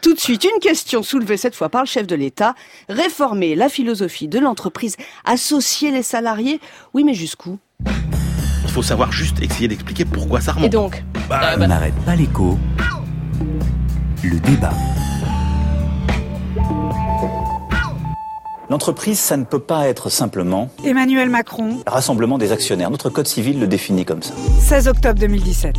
Tout de suite, une question soulevée cette fois par le chef de l'État. Réformer la philosophie de l'entreprise, associer les salariés. Oui, mais jusqu'où? Il faut savoir juste essayer d'expliquer pourquoi ça remonte. Et donc? Bah, On n'arrête pas l'écho. Le débat. L'entreprise, ça ne peut pas être simplement Emmanuel Macron, le rassemblement des actionnaires. Notre code civil le définit comme ça. 16 octobre 2017.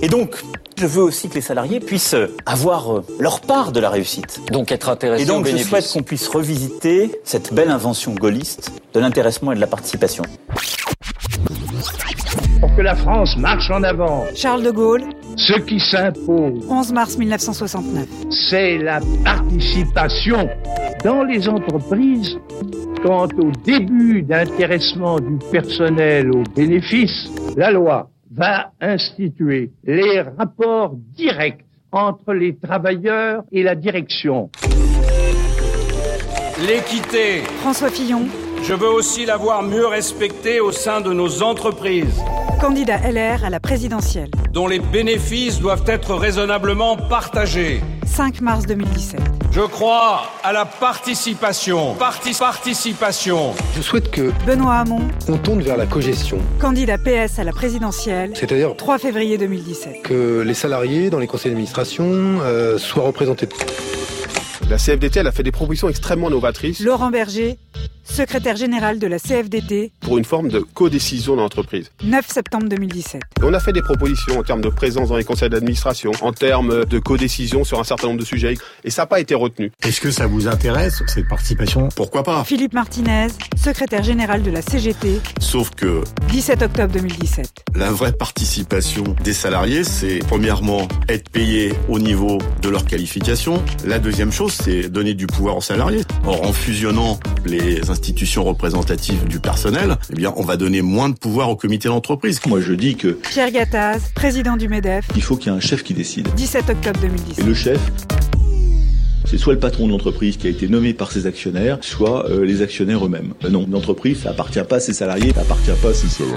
Et donc, je veux aussi que les salariés puissent avoir euh, leur part de la réussite. Donc être intéressé Et donc, je souhaite qu'on puisse revisiter cette belle invention gaulliste de l'intéressement et de la participation. Pour que la France marche en avant, Charles de Gaulle, ce qui s'impose, 11 mars 1969. c'est la participation dans les entreprises. Quant au début d'intéressement du personnel aux bénéfices, la loi va instituer les rapports directs entre les travailleurs et la direction. L'équité, François Fillon, je veux aussi la voir mieux respectée au sein de nos entreprises, candidat LR à la présidentielle. dont les bénéfices doivent être raisonnablement partagés. 5 mars 2017. Je crois à la participation. Parti- participation. Je souhaite que Benoît Hamon, on tourne vers la cogestion, candidat PS à la présidentielle. c'est-à-dire 3 février 2017. que les salariés dans les conseils d'administration euh, soient représentés. La CFDT, elle a fait des propositions extrêmement novatrices Laurent Berger, secrétaire général de la CFDT, pour une forme de codécision dans l'entreprise. 9 septembre 2017. Et on a fait des propositions en termes de présence dans les conseils d'administration, en termes de codécision sur un certain nombre de sujets, et ça n'a pas été retenu. Est-ce que ça vous intéresse, cette participation? Pourquoi pas? Philippe Martinez, secrétaire général de la CGT, Sauf que 17 octobre 2017. La vraie participation des salariés, c'est premièrement être payé au niveau de leur qualification. La deuxième chose, c'est donner du pouvoir aux salariés. Or, en fusionnant les institutions représentatives du personnel, eh bien, on va donner moins de pouvoir au comité d'entreprise. Moi, je dis que Pierre Gattaz, président du MEDEF, il faut qu'il y ait un chef qui décide. 17 octobre Et 2017. le chef, c'est soit le patron de l'entreprise qui a été nommé par ses actionnaires, soit euh, les actionnaires eux-mêmes. Euh, non, l'entreprise, ça appartient pas à ses salariés, ça appartient pas à ses salariés.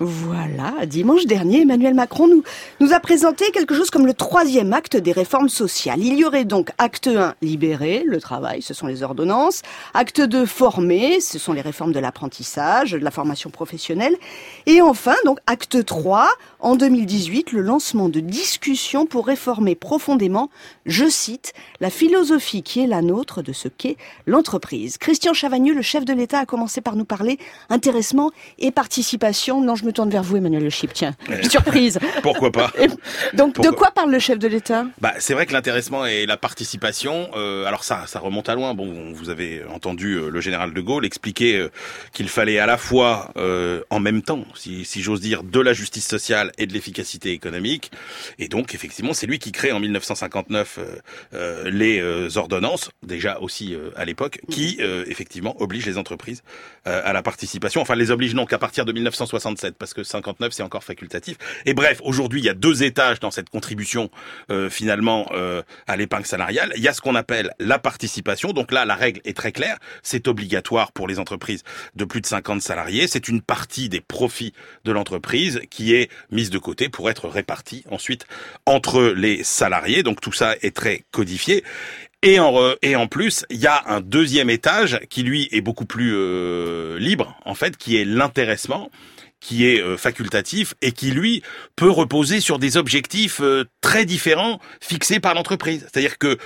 Voilà, dimanche dernier, Emmanuel Macron nous, a présenté quelque chose comme le troisième acte des réformes sociales. Il y aurait donc acte 1, libérer, le travail, ce sont les ordonnances. Acte 2, former, ce sont les réformes de l'apprentissage, de la formation professionnelle. Et enfin, donc, acte 3, en 2018, le lancement de discussions pour réformer profondément, je cite, la philosophie qui est la nôtre de ce qu'est l'entreprise. Christian Chavagneux, le chef de l'État, a commencé par nous parler intéressement et participation. Non, je me tourne vers vous, Emmanuel Le Chip, tiens. Surprise. Pourquoi pas donc, de quoi parle le chef de l'État? Bah, c'est vrai que l'intéressement et la participation, euh, alors ça, ça remonte à loin. Bon, vous avez entendu euh, le général de Gaulle expliquer euh, qu'il fallait à la fois, euh, en même temps, si, si j'ose dire, de la justice sociale et de l'efficacité économique. Et donc, effectivement, c'est lui qui crée en 1959 euh, euh, les euh, ordonnances, déjà aussi euh, à l'époque, qui euh, effectivement obligent les entreprises euh, à la participation. Enfin, les obligent non qu'à partir de 1967, parce que 59 c'est encore facultatif. Et bref, aujourd'hui, il y a deux étages dans cette contribution euh, finalement euh, à l'épargne salariale. Il y a ce qu'on appelle la participation. Donc là, la règle est très claire. C'est obligatoire pour les entreprises de plus de 50 salariés. C'est une partie des profits de l'entreprise qui est de côté pour être répartie ensuite entre les salariés. Donc tout ça est très codifié. Et en, re- et en plus, il y a un deuxième étage qui lui est beaucoup plus euh, libre, en fait, qui est l'intéressement qui est euh, facultatif et qui lui peut reposer sur des objectifs euh, très différents fixés par l'entreprise. C'est-à-dire que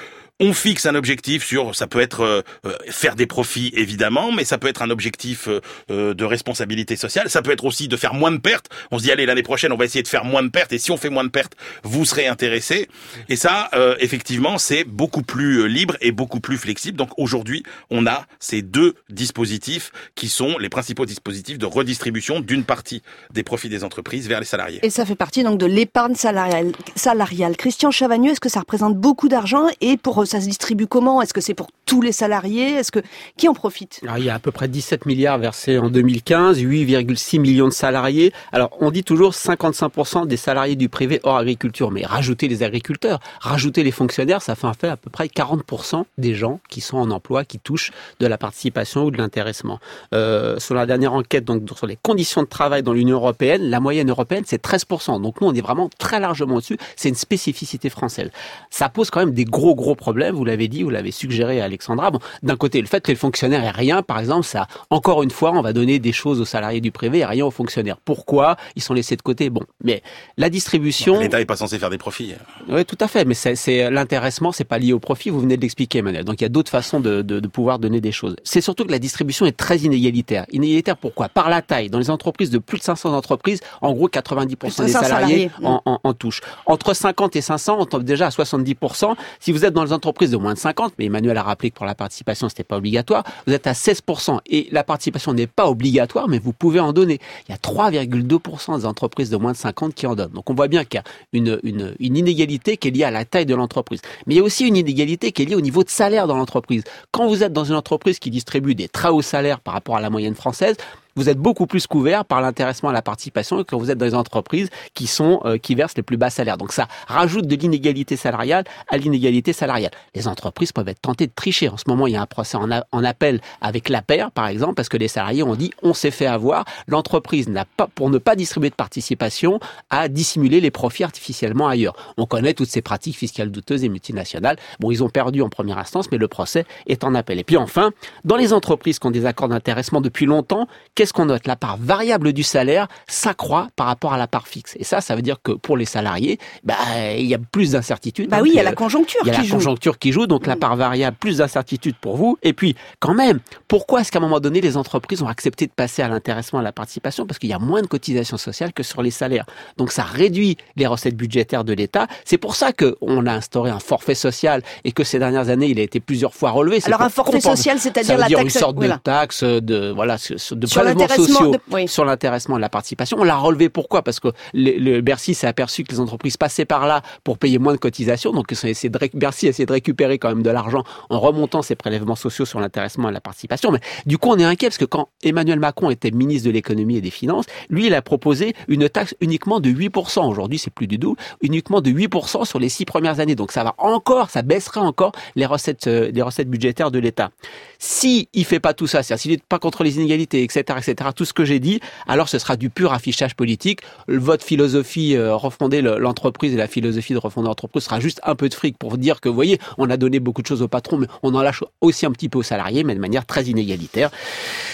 on fixe un objectif sur, ça peut être euh, euh, faire des profits évidemment, mais ça peut être un objectif euh, euh, de responsabilité sociale. Ça peut être aussi de faire moins de pertes. On se dit allez l'année prochaine on va essayer de faire moins de pertes et si on fait moins de pertes, vous serez intéressé. Et ça, euh, effectivement, c'est beaucoup plus euh, libre et beaucoup plus flexible. Donc aujourd'hui, on a ces deux dispositifs qui sont les principaux dispositifs de redistribution d'une partie des profits des entreprises vers les salariés. Et ça fait partie donc de l'épargne salariale. Christian Chavagneux, est-ce que ça représente beaucoup d'argent Et pour Ça se distribue comment? Est-ce que c'est pour tous les salariés? Est-ce que qui en profite? Alors, il y a à peu près 17 milliards versés en 2015, 8,6 millions de salariés. Alors, on dit toujours 55% des salariés du privé hors agriculture, mais rajoutez les agriculteurs, rajoutez les fonctionnaires, ça fait en fait à peu près 40% des gens qui sont en emploi, qui touchent de la participation ou de l'intéressement. Euh, sur la dernière enquête, donc sur les conditions de travail dans l'Union européenne, la moyenne européenne c'est 13%. Donc nous, on est vraiment très largement au-dessus. C'est une spécificité française. Ça pose quand même des gros gros problèmes. Vous l'avez dit, vous l'avez suggéré, Alexandra. Bon, d'un côté, le fait que les fonctionnaires aient rien, par exemple, ça, encore une fois, on va donner des choses aux salariés du privé et rien aux fonctionnaires. Pourquoi Ils sont laissés de côté? Bon, mais la distribution. L'État est pas censé faire des profits. Oui, tout à fait. Mais c'est l'intéressement, c'est pas lié au profit. Vous venez de l'expliquer, Emmanuel. Donc il y a d'autres façons de, de, de pouvoir donner des choses. C'est surtout que la distribution est très inégalitaire. Inégalitaire pourquoi? Par la taille. Dans les entreprises de plus de 500 entreprises, en gros 90% des salariés, en, en, en, touchent. Entre 50 et 500, on tombe déjà à 70%. Si vous êtes dans les entreprises de moins de 50, mais Emmanuel a rappelé que pour la participation, c'était pas obligatoire, vous êtes à 16%. Et la participation n'est pas obligatoire, mais vous pouvez en donner. Il y a 3,2% des entreprises de moins de 50 qui en donnent. Donc on voit bien qu'il y a une, une, une inégalité qui est liée à la taille de l'entreprise. Mais il y a aussi une inégalité qui est liée au niveau de salaire dans l'entreprise. Quand vous êtes dans une entreprise qui distribue des très hauts salaires par rapport à la moyenne française, vous êtes beaucoup plus couvert par l'intéressement à la participation que quand vous êtes dans les entreprises qui sont euh, qui versent les plus bas salaires. Donc ça rajoute de l'inégalité salariale à l'inégalité salariale. Les entreprises peuvent être tentées de tricher. En ce moment, il y a un procès en, a, en appel avec la paire, par exemple, parce que les salariés ont dit on s'est fait avoir. L'entreprise n'a pas pour ne pas distribuer de participation à dissimuler les profits artificiellement ailleurs. On connaît toutes ces pratiques fiscales douteuses et multinationales. Bon, ils ont perdu en première instance, mais le procès est en appel. Et puis enfin, dans les entreprises qui ont des accords d'intéressement depuis longtemps, qu'est-ce qu'on note? La part variable du salaire s'accroît par rapport à la part fixe. Et ça, ça veut dire que pour les salariés, bah, il y a plus d'incertitudes. Bah oui, il y a la conjoncture qui joue. Il y a la conjoncture qui joue, donc la part variable, plus d'incertitudes pour vous. Et puis, quand même, pourquoi est-ce qu'à un moment donné, les entreprises ont accepté de passer à l'intéressement, à la participation? Parce qu'il y a moins de cotisations sociales que sur les salaires. Donc ça réduit les recettes budgétaires de l'État. C'est pour ça qu'on a instauré un forfait social et que ces dernières années, il a été plusieurs fois relevé. Alors un forfait social, c'est-à-dire la taxe... une sorte voilà. de taxe de, voilà, de Sur prélèvements sociaux de, oui. sur l'intéressement et la participation. On l'a relevé pourquoi? Parce que le, le Bercy s'est aperçu que les entreprises passaient par là pour payer moins de cotisations. Donc essayé de, Bercy a essayé de récupérer quand même de l'argent en remontant ses prélèvements sociaux sur l'intéressement et la participation. Mais du coup, on est inquiet parce que quand Emmanuel Macron était ministre de l'économie et des finances, lui, il a proposé une taxe uniquement de 8%. Aujourd'hui, c'est plus du double, uniquement de 8% sur les six premières années. Donc ça va encore, ça baisserait encore les recettes, euh, les recettes budgétaires de l'État. Si il fait pas tout ça, c'est-à-dire s'il n'est pas contre les inégalités, etc., etc., tout ce que j'ai dit, alors ce sera du pur affichage politique. Votre philosophie euh, refonder l'entreprise et la philosophie de refonder l'entreprise sera juste un peu de fric pour dire que, vous voyez, on a donné beaucoup de choses au patron, mais on en lâche aussi un petit peu aux salariés, mais de manière très inégalitaire,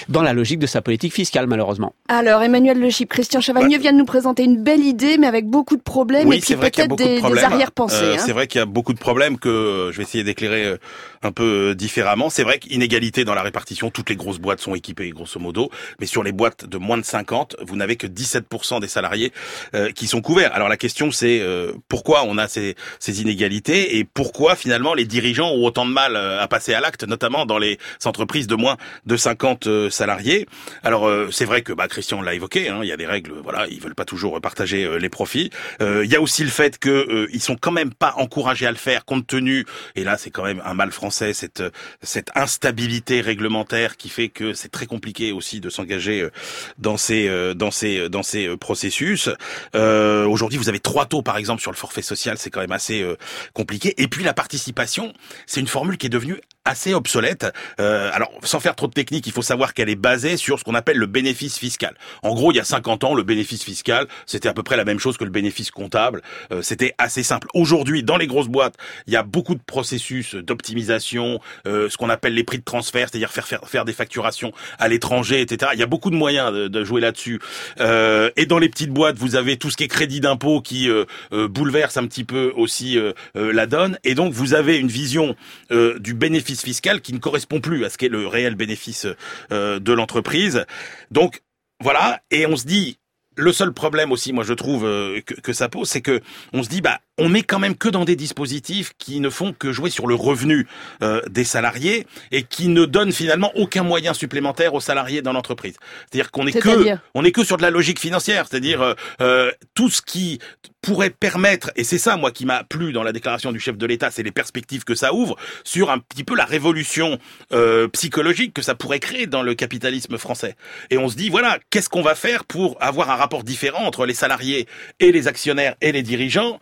dans la logique de sa politique fiscale, malheureusement. Alors, Emmanuel Le Chip, Christian Chavagneux ouais. vient de nous présenter une belle idée, mais avec beaucoup de problèmes oui, et puis peut-être des, de des arrière-pensées. Euh, hein. C'est vrai qu'il y a beaucoup de problèmes que je vais essayer d'éclairer un peu différemment. C'est vrai qu'inégalité dans la répartition, toutes les grosses boîtes sont équipées, grosso modo, mais sur les boîtes de moins de 50, vous n'avez que 17% des salariés euh, qui sont couverts. Alors la question c'est euh, pourquoi on a ces, ces, inégalités et pourquoi finalement les dirigeants ont autant de mal euh, à passer à l'acte, notamment dans les entreprises de moins de 50 euh, salariés? Alors c'est vrai que bah, Christian l'a évoqué, hein, il y a des règles, voilà, ils veulent pas toujours partager les profits. il y a aussi le fait que ils sont quand même pas encouragés à le faire compte tenu, et là c'est quand même un mal français, cette cette instabilité réglementaire qui fait que c'est très compliqué aussi de s'engager dans ces dans ces dans ces processus. Euh, Aujourd'hui, vous avez trois taux, par exemple, sur le forfait social, c'est quand même assez euh, compliqué. Et puis la participation, c'est une formule qui est devenue assez obsolète. Euh, alors, sans faire trop de technique, il faut savoir qu'elle est basée sur ce qu'on appelle le bénéfice fiscal. En gros, il y a 50 ans, le bénéfice fiscal, c'était à peu près la même chose que le bénéfice comptable. Euh, c'était assez simple. Aujourd'hui, dans les grosses boîtes, il y a beaucoup de processus d'optimisation, euh, ce qu'on appelle les prix de transfert, c'est-à-dire faire, faire, faire des facturations à l'étranger, etc. Il y a beaucoup de moyens de, de jouer là-dessus. Euh, et dans les petites boîtes, vous avez tout ce qui est crédit d'impôt qui euh, euh, bouleverse un petit peu aussi la donne. Et donc, vous avez une vision du bénéfice fiscal qui ne correspond plus à ce qu'est le réel bénéfice de l'entreprise. Donc, voilà. Et on se dit, le seul problème aussi, moi je trouve que, que ça pose, c'est que on se dit, bah on est quand même que dans des dispositifs qui ne font que jouer sur le revenu euh, des salariés et qui ne donnent finalement aucun moyen supplémentaire aux salariés dans l'entreprise. C'est-à-dire qu'on est que C'est-à-dire on est que sur de la logique financière, c'est-à-dire euh, euh, tout ce qui pourrait permettre, et c'est ça moi qui m'a plu dans la déclaration du chef de l'État, c'est les perspectives que ça ouvre sur un petit peu la révolution euh, psychologique que ça pourrait créer dans le capitalisme français. Et on se dit voilà, qu'est-ce qu'on va faire pour avoir un rapport différent entre les salariés et les actionnaires et les dirigeants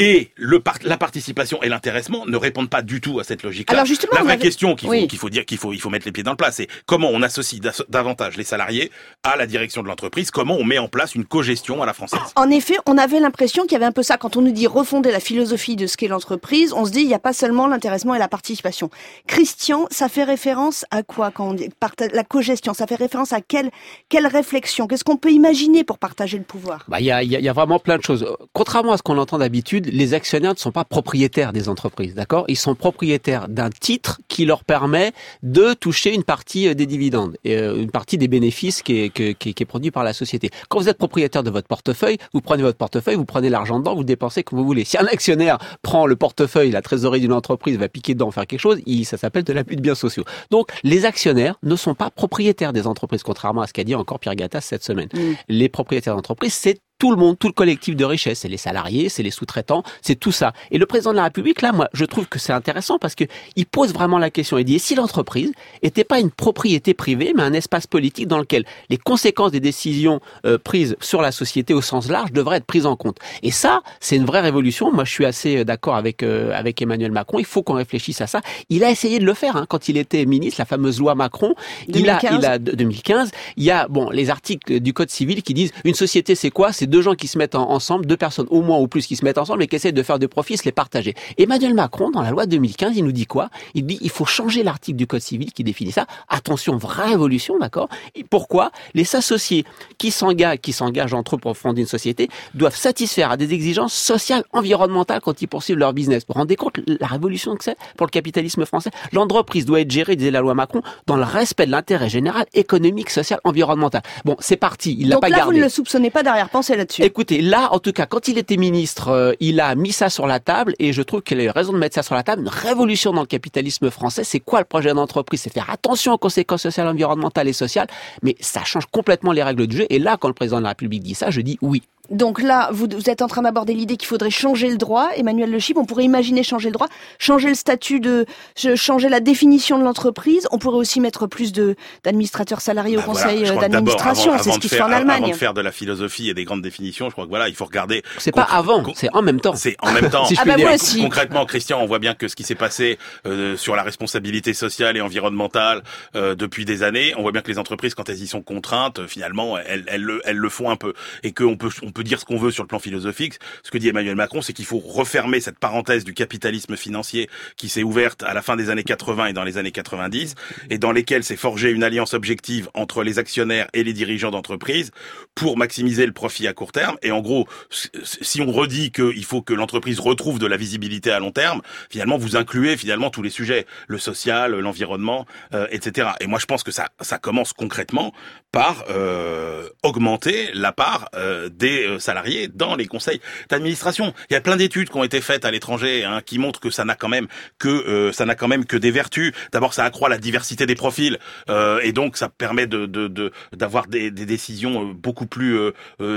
et le par- la participation et l'intéressement ne répondent pas du tout à cette logique-là. Alors justement, la on vraie question qu'il faut, Oui. qu'il faut dire qu'il faut, il faut mettre les pieds dans le plat, c'est comment on associe davantage les salariés à la direction de l'entreprise, comment on met en place une cogestion à la française. En effet, on avait l'impression qu'il y avait un peu ça. Quand on nous dit refonder la philosophie de ce qu'est l'entreprise, on se dit il n'y a pas seulement l'intéressement et la participation. Christian, ça fait référence à quoi quand on dit la cogestion? Ça fait référence à quelle, quelle réflexion? Qu'est-ce qu'on peut imaginer pour partager le pouvoir? Bah, il y a, il y a- il y a vraiment plein de choses. Contrairement à ce qu'on entend d'habitude, les actionnaires ne sont pas propriétaires des entreprises, d'accord? Ils sont propriétaires d'un titre qui leur permet de toucher une partie euh, des dividendes, et, euh, une partie des bénéfices qui est, qui est, qui est produit par la société. Quand vous êtes propriétaire de votre portefeuille, vous prenez votre portefeuille, vous prenez l'argent dedans, vous le dépensez comme vous voulez. Si un actionnaire prend le portefeuille, la trésorerie d'une entreprise, va piquer dedans, faire quelque chose, ça s'appelle de l'abus de biens sociaux. Donc, les actionnaires ne sont pas propriétaires des entreprises, contrairement à ce qu'a dit encore Pierre Gattaz cette semaine. Les propriétaires d'entreprises, c'est tout le monde, tout le collectif de richesse, c'est les salariés, c'est les sous-traitants, c'est tout ça. Et le président de la République, là, moi, je trouve que c'est intéressant parce que il pose vraiment la question. Il dit, et si l'entreprise était pas une propriété privée, mais un espace politique dans lequel les conséquences des décisions euh, prises sur la société au sens large devraient être prises en compte. Et ça, c'est une vraie révolution. Moi, je suis assez euh, d'accord avec euh, avec Emmanuel Macron. Il faut qu'on réfléchisse à ça. Il a essayé de le faire hein, quand il était ministre, la fameuse loi Macron. Il a, 2015. il a de- 2015. Il y a bon les articles du code civil qui disent une société c'est quoi? C'est deux gens qui se mettent en- ensemble, deux personnes au moins ou plus qui se mettent ensemble et qui essaient de faire de profits, se les partager. Emmanuel Macron dans la loi de 2015, il nous dit quoi? Il dit il faut changer l'article du code civil qui définit ça. Attention, vraie révolution, d'accord? Et pourquoi? Les associés qui s'engagent, qui s'engagent entre eux pour fonder une société, doivent satisfaire à des exigences sociales, environnementales quand ils poursuivent leur business. Vous vous rendez compte la révolution que c'est pour le capitalisme français? L'entreprise doit être gérée, disait la loi Macron, dans le respect de l'intérêt général, économique, social, environnemental. Bon, c'est parti, il l'a pas là, gardé. vous ne le soupçonnez pas d'arrière-pensée Écoutez, là, en tout cas, quand il était ministre, euh, il a mis ça sur la table et je trouve qu'il a eu raison de mettre ça sur la table. Une révolution dans le capitalisme français. C'est quoi le projet d'entreprise? C'est faire attention aux conséquences sociales, environnementales et sociales, mais ça change complètement les règles du jeu. Et là, quand le président de la République dit ça, je dis oui. Donc là, vous, vous êtes en train d'aborder l'idée qu'il faudrait changer le droit. Emmanuel Le Chip, on pourrait imaginer changer le droit, changer le statut de, changer la définition de l'entreprise. On pourrait aussi mettre plus de d'administrateurs salariés au Bah voilà, conseil euh, d'administration. C'est ce qui se fait en Allemagne. Avant de faire de la philosophie et des grandes définitions, je crois que voilà, il faut regarder. C'est pas avant, c'est en même temps. C'est en même temps. Si je Ah bah dire. moi aussi. Concrètement, Christian, on voit bien que ce qui s'est passé euh, sur la responsabilité sociale et environnementale euh, depuis des années, on voit bien que les entreprises, quand elles y sont contraintes, euh, finalement, elles, elles, le, elles le font un peu. Et qu'on peut, on peut dire ce qu'on veut sur le plan philosophique. Ce que dit Emmanuel Macron, c'est qu'il faut refermer cette parenthèse du capitalisme financier qui s'est ouverte à la fin des années 80 et dans les années 90, et dans lesquelles s'est forgée une alliance objective entre les actionnaires et les dirigeants d'entreprise pour maximiser le profit à court terme. Et en gros, si on redit qu'il faut que l'entreprise retrouve de la visibilité à long terme, finalement, vous incluez finalement tous les sujets, le social, l'environnement, euh, etc. Et moi, je pense que ça, commence concrètement par euh, augmenter la part euh, des euh, salariés dans les conseils d'administration. Il y a plein d'études qui ont été faites à l'étranger hein, qui montrent que ça n'a quand même que euh, ça n'a quand même que des vertus. D'abord, ça accroît la diversité des profils euh, et donc ça permet d'avoir des, décisions euh, beaucoup plus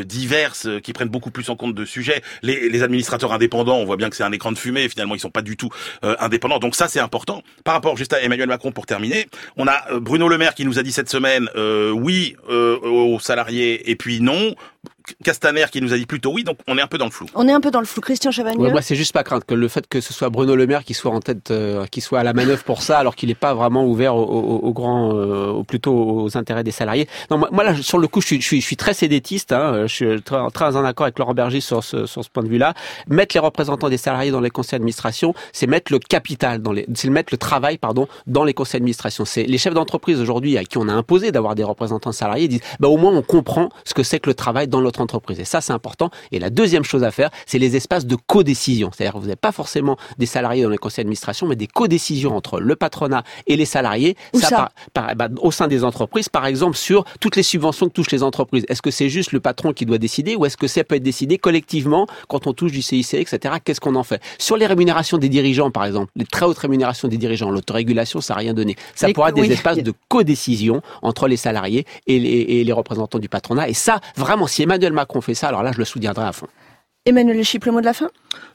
diverses, qui prennent beaucoup plus en compte de sujets. Les, les administrateurs indépendants, on voit bien que c'est un écran de fumée. Finalement, ils sont pas du tout indépendants. Donc ça, c'est important. Par rapport juste à Emmanuel Macron, pour terminer, on a Bruno Le Maire qui nous a dit cette semaine oui aux salariés et puis non. Castaner qui nous a dit plutôt oui. Donc on est un peu dans le flou. On est un peu dans le flou. Christian Chavagneux. Ouais, moi, c'est juste pas crainte que le fait que ce soit Bruno Le Maire qui soit en tête, euh, qui soit à la manœuvre pour ça, alors qu'il n'est pas vraiment ouvert au, au euh, au- plutôt aux intérêts des salariés. Non, moi, moi, là, sur le coup, je suis, je suis, je suis très sédétiste. Hein, je suis très, très en accord avec Laurent Berger sur ce, sur ce point de vue-là. Mettre les représentants des salariés dans les conseils d'administration, c'est mettre le capital dans les, c'est mettre le travail, pardon, dans les conseils d'administration. C'est les chefs d'entreprise aujourd'hui à qui on a imposé d'avoir des représentants salariés disent, bah au moins on comprend ce que c'est que le travail dans votre entreprise. Et ça, c'est important. Et la deuxième chose à faire, c'est les espaces de codécision. C'est-à-dire que vous n'avez pas forcément des salariés dans les conseils d'administration, mais des codécisions entre le patronat et les salariés. Où ça par- par- bah, au sein des entreprises, par exemple, sur toutes les subventions que touchent les entreprises. Est-ce que c'est juste le patron qui doit décider ou est-ce que ça peut être décidé collectivement quand on touche du CIC, etc. Qu'est-ce qu'on en fait? Sur les rémunérations des dirigeants, par exemple, les très hautes rémunérations des dirigeants, l'autorégulation, ça n'a rien donné. Ça pourra être des espaces de codécision entre les salariés et les, et les représentants du patronat. Et ça, vraiment, si Emmanuel Macron fait ça, alors là, je le soutiendrai à fond. Emmanuel Le Chip, le mot de la fin?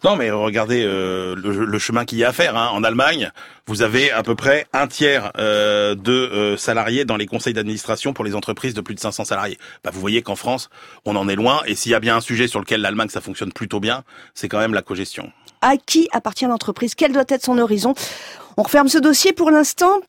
Non, mais regardez euh, le, le chemin qu'il y a à faire. Hein. En Allemagne, vous avez à peu près un tiers euh, de euh, salariés dans les conseils d'administration pour les entreprises de plus de 500 salariés. Bah, vous voyez qu'en France, on en est loin. Et s'il y a bien un sujet sur lequel l'Allemagne, ça fonctionne plutôt bien, c'est quand même la cogestion. À qui appartient l'entreprise? Quel doit être son horizon? On referme ce dossier pour l'instant.